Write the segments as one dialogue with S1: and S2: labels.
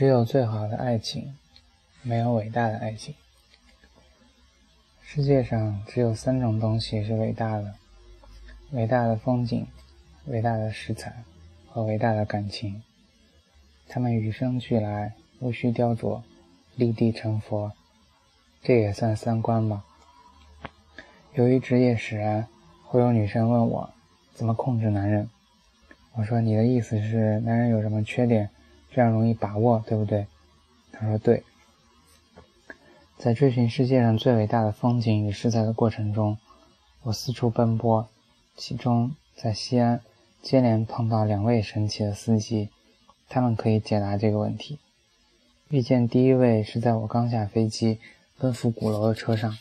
S1: 只有最好的爱情，没有伟大的爱情。世界上只有三种东西是伟大的：伟大的风景、伟大的食材和伟大的感情。它们与生俱来，无需雕琢，立地成佛。这也算三观吧。由于职业使然，会有女生问我怎么控制男人。我说：“你的意思是男人有什么缺点？”这样容易把握，对不对？他说对。在追寻世界上最伟大的风景与食材的过程中，我四处奔波，其中在西安接连碰到两位神奇的司机，他们可以解答这个问题。遇见第一位是在我刚下飞机奔赴鼓楼的车上，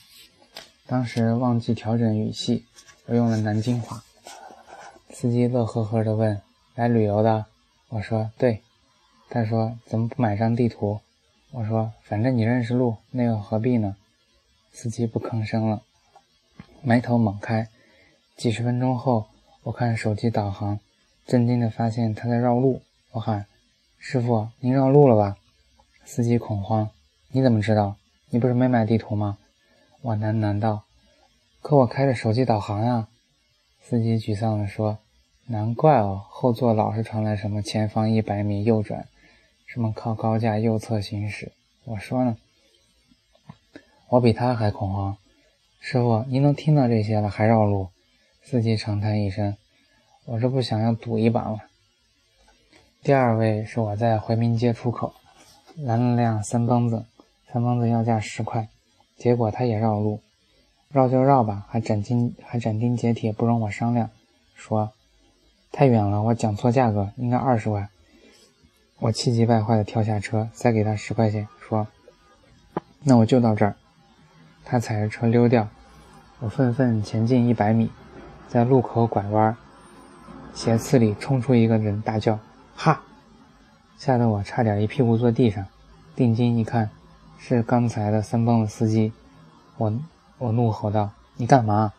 S1: 当时忘记调整语气，我用了南京话。司机乐呵呵地问：“来旅游的？”我说：“对。”他说：“怎么不买张地图？”我说：“反正你认识路，那又何必呢？”司机不吭声了，埋头猛开。几十分钟后，我看手机导航，震惊地发现他在绕路。我喊：“师傅，您绕路了吧？”司机恐慌：“你怎么知道？你不是没买地图吗？”我喃喃道：“可我开着手机导航呀。”司机沮丧地说：“难怪哦，后座老是传来什么前方一百米右转。”什么靠高架右侧行驶？我说呢，我比他还恐慌。师傅，您都听到这些了，还绕路？司机长叹一声：“我这不想要赌一把吗？”第二位是我在回民街出口拦了辆三蹦子，三蹦子要价十块，结果他也绕路，绕就绕吧，还斩钉还斩钉截铁不容我商量，说太远了，我讲错价格，应该二十块。我气急败坏地跳下车，塞给他十块钱，说：“那我就到这儿。”他踩着车溜掉。我愤愤前进一百米，在路口拐弯，斜刺里冲出一个人，大叫：“哈！”吓得我差点一屁股坐地上。定睛一看，是刚才的三蹦子司机。我我怒吼道：“你干嘛？”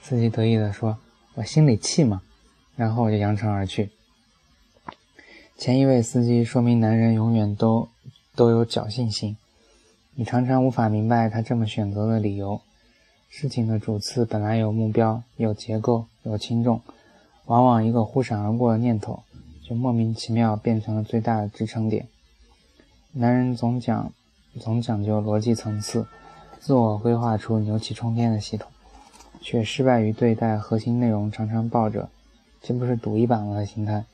S1: 司机得意地说：“我心里气嘛。”然后我就扬长而去。前一位司机说明男人永远都都有侥幸心，你常常无法明白他这么选择的理由。事情的主次本来有目标、有结构、有轻重，往往一个忽闪而过的念头，就莫名其妙变成了最大的支撑点。男人总讲总讲究逻辑层次，自我规划出牛气冲天的系统，却失败于对待核心内容，常常抱着“这不是赌一把吗”的心态。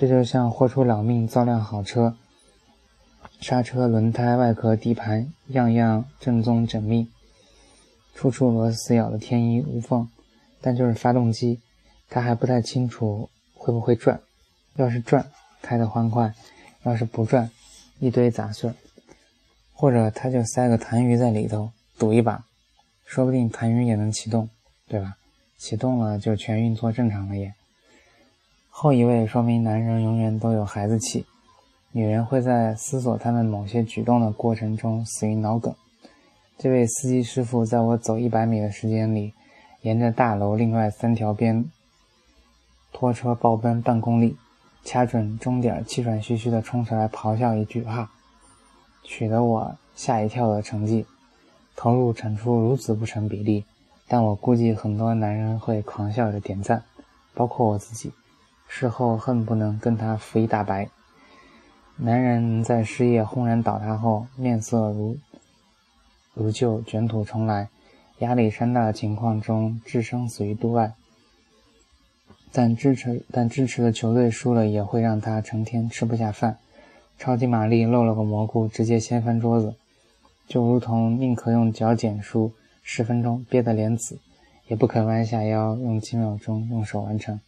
S1: 这就像豁出老命造辆好车，刹车、轮胎、外壳、底盘，样样正宗缜密，处处螺丝咬得天衣无缝。但就是发动机，他还不太清楚会不会转。要是转，开得欢快；要是不转，一堆杂碎。或者他就塞个痰盂在里头，赌一把，说不定痰盂也能启动，对吧？启动了就全运作正常了耶。后一位说明男人永远都有孩子气，女人会在思索他们某些举动的过程中死于脑梗。这位司机师傅在我走一百米的时间里，沿着大楼另外三条边拖车暴奔半公里，掐准终点，气喘吁吁地冲出来，咆哮一句“哈”，取得我吓一跳的成绩。投入产出如此不成比例，但我估计很多男人会狂笑着点赞，包括我自己。事后恨不能跟他扶一大白。男人在事业轰然倒塌后面色如如旧、卷土重来，压力山大的情况中置生死于度外，但支持但支持的球队输了也会让他成天吃不下饭。超级玛丽漏了个蘑菇，直接掀翻桌子，就如同宁可用脚剪书十分钟憋得脸紫，也不肯弯下腰用几秒钟用手完成。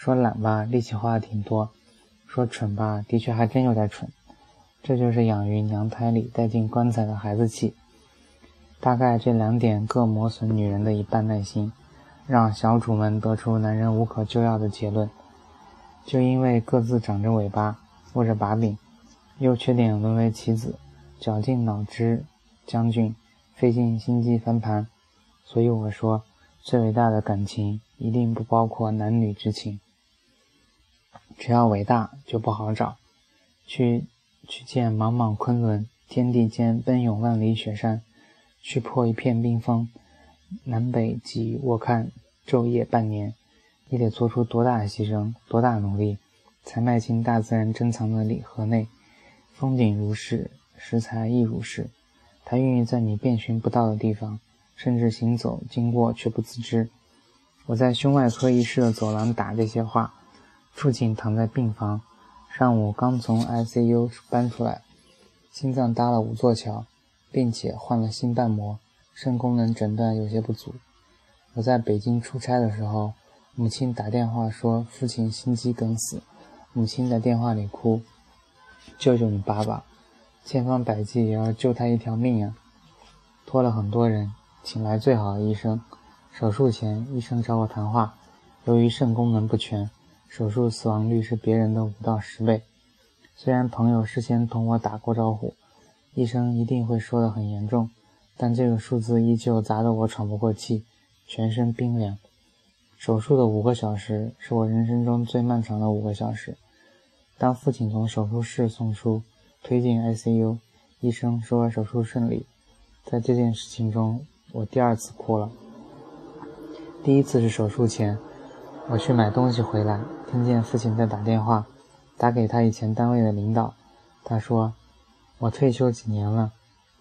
S1: 说懒吧，力气花的挺多；说蠢吧，的确还真有点蠢。这就是养于娘胎里带进棺材的孩子气。大概这两点各磨损女人的一半耐心，让小主们得出男人无可救药的结论。就因为各自长着尾巴，握着把柄，优缺点沦为棋子，绞尽脑汁将军，费尽心机翻盘。所以我说，最伟大的感情一定不包括男女之情。只要伟大就不好找，去去见茫茫昆仑，天地间奔涌万里雪山，去破一片冰封。南北极，我看昼夜半年，你得做出多大的牺牲，多大努力，才迈进大自然珍藏的礼盒内？风景如是，食材亦如是，它孕育在你遍寻不到的地方，甚至行走经过却不自知。我在胸外科医室的走廊打这些话，父亲躺在病房，上午刚从 ICU 搬出来，心脏搭了五座桥，并且换了心瓣膜。肾功能诊断有些不足。我在北京出差的时候，母亲打电话说父亲心肌梗死，母亲在电话里哭：“救救你爸爸，千方百计也要救他一条命啊！”托了很多人，请来最好的医生。手术前，医生找我谈话，由于肾功能不全，手术死亡率是别人的五到十倍。虽然朋友事先同我打过招呼，医生一定会说的很严重。但这个数字依旧砸得我喘不过气，全身冰凉。手术的五个小时是我人生中最漫长的五个小时。当父亲从手术室送出，推进 ICU，医生说手术顺利。在这件事情中，我第二次哭了。第一次是手术前，我去买东西回来，听见父亲在打电话，打给他以前单位的领导。他说：“我退休几年了。”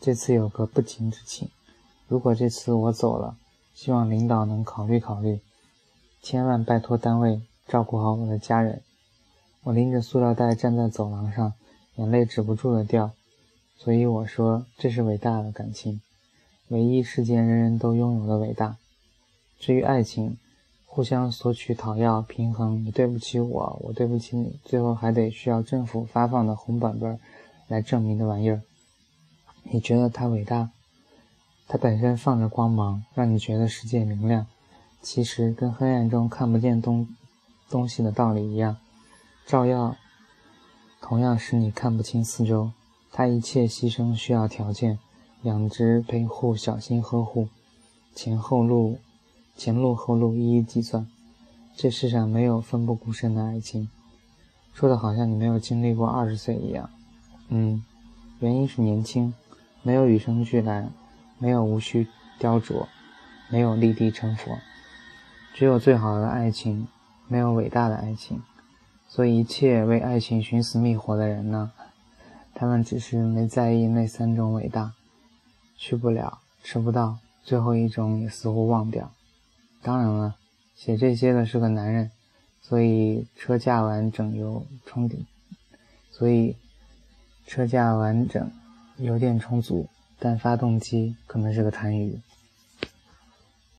S1: 这次有个不情之请，如果这次我走了，希望领导能考虑考虑，千万拜托单位照顾好我的家人。我拎着塑料袋站在走廊上，眼泪止不住的掉。所以我说，这是伟大的感情，唯一世间人人都拥有的伟大。至于爱情，互相索取、讨要、平衡，你对不起我，我对不起你，最后还得需要政府发放的红本本来证明的玩意儿。你觉得它伟大，它本身放着光芒，让你觉得世界明亮。其实跟黑暗中看不见东东西的道理一样，照耀同样使你看不清四周。它一切牺牲需要条件，养殖、陪护、小心呵护，前后路、前路后路一一计算。这世上没有奋不顾身的爱情。说的好像你没有经历过二十岁一样。嗯，原因是年轻。没有与生俱来，没有无需雕琢，没有立地成佛，只有最好的爱情，没有伟大的爱情。所以，一切为爱情寻死觅活的人呢？他们只是没在意那三种伟大，去不了，吃不到，最后一种也似乎忘掉。当然了，写这些的是个男人，所以车架完整油充电，所以车架完整。油电充足，但发动机可能是个痰盂。